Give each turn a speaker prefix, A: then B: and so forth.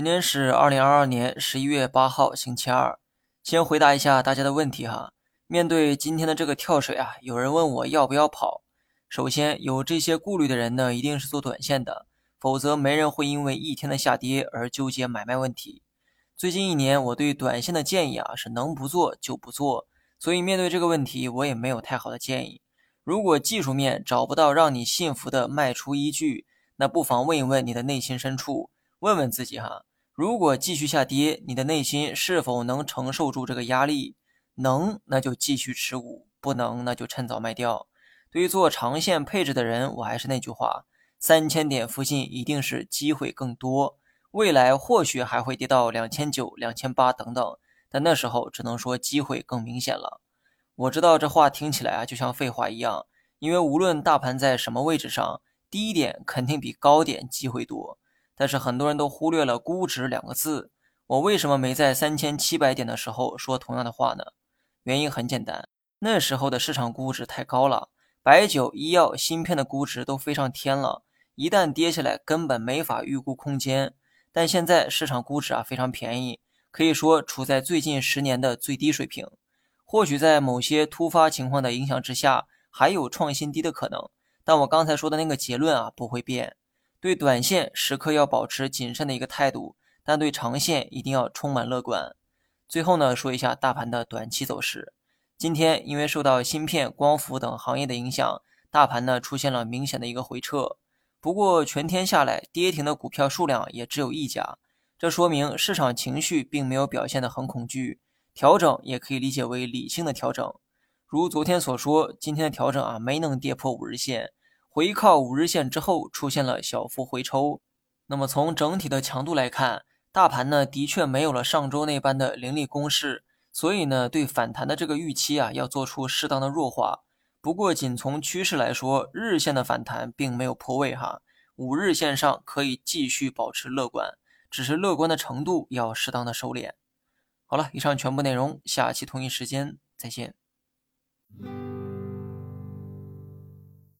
A: 今天是二零二二年十一月八号，星期二。先回答一下大家的问题哈。面对今天的这个跳水啊，有人问我要不要跑。首先，有这些顾虑的人呢，一定是做短线的，否则没人会因为一天的下跌而纠结买卖问题。最近一年，我对短线的建议啊，是能不做就不做。所以面对这个问题，我也没有太好的建议。如果技术面找不到让你信服的卖出依据，那不妨问一问你的内心深处。问问自己哈，如果继续下跌，你的内心是否能承受住这个压力？能，那就继续持股；不能，那就趁早卖掉。对于做长线配置的人，我还是那句话：三千点附近一定是机会更多，未来或许还会跌到两千九、两千八等等，但那时候只能说机会更明显了。我知道这话听起来啊，就像废话一样，因为无论大盘在什么位置上，低点肯定比高点机会多。但是很多人都忽略了估值两个字。我为什么没在三千七百点的时候说同样的话呢？原因很简单，那时候的市场估值太高了，白酒、医药、芯片的估值都飞上天了，一旦跌下来，根本没法预估空间。但现在市场估值啊非常便宜，可以说处在最近十年的最低水平。或许在某些突发情况的影响之下，还有创新低的可能，但我刚才说的那个结论啊不会变。对短线时刻要保持谨慎的一个态度，但对长线一定要充满乐观。最后呢，说一下大盘的短期走势。今天因为受到芯片、光伏等行业的影响，大盘呢出现了明显的一个回撤。不过全天下来，跌停的股票数量也只有一家，这说明市场情绪并没有表现得很恐惧。调整也可以理解为理性的调整。如昨天所说，今天的调整啊没能跌破五日线。回靠五日线之后出现了小幅回抽，那么从整体的强度来看，大盘呢的确没有了上周那般的凌厉攻势，所以呢对反弹的这个预期啊要做出适当的弱化。不过仅从趋势来说，日线的反弹并没有破位哈，五日线上可以继续保持乐观，只是乐观的程度要适当的收敛。好了，以上全部内容，下期同一时间再见。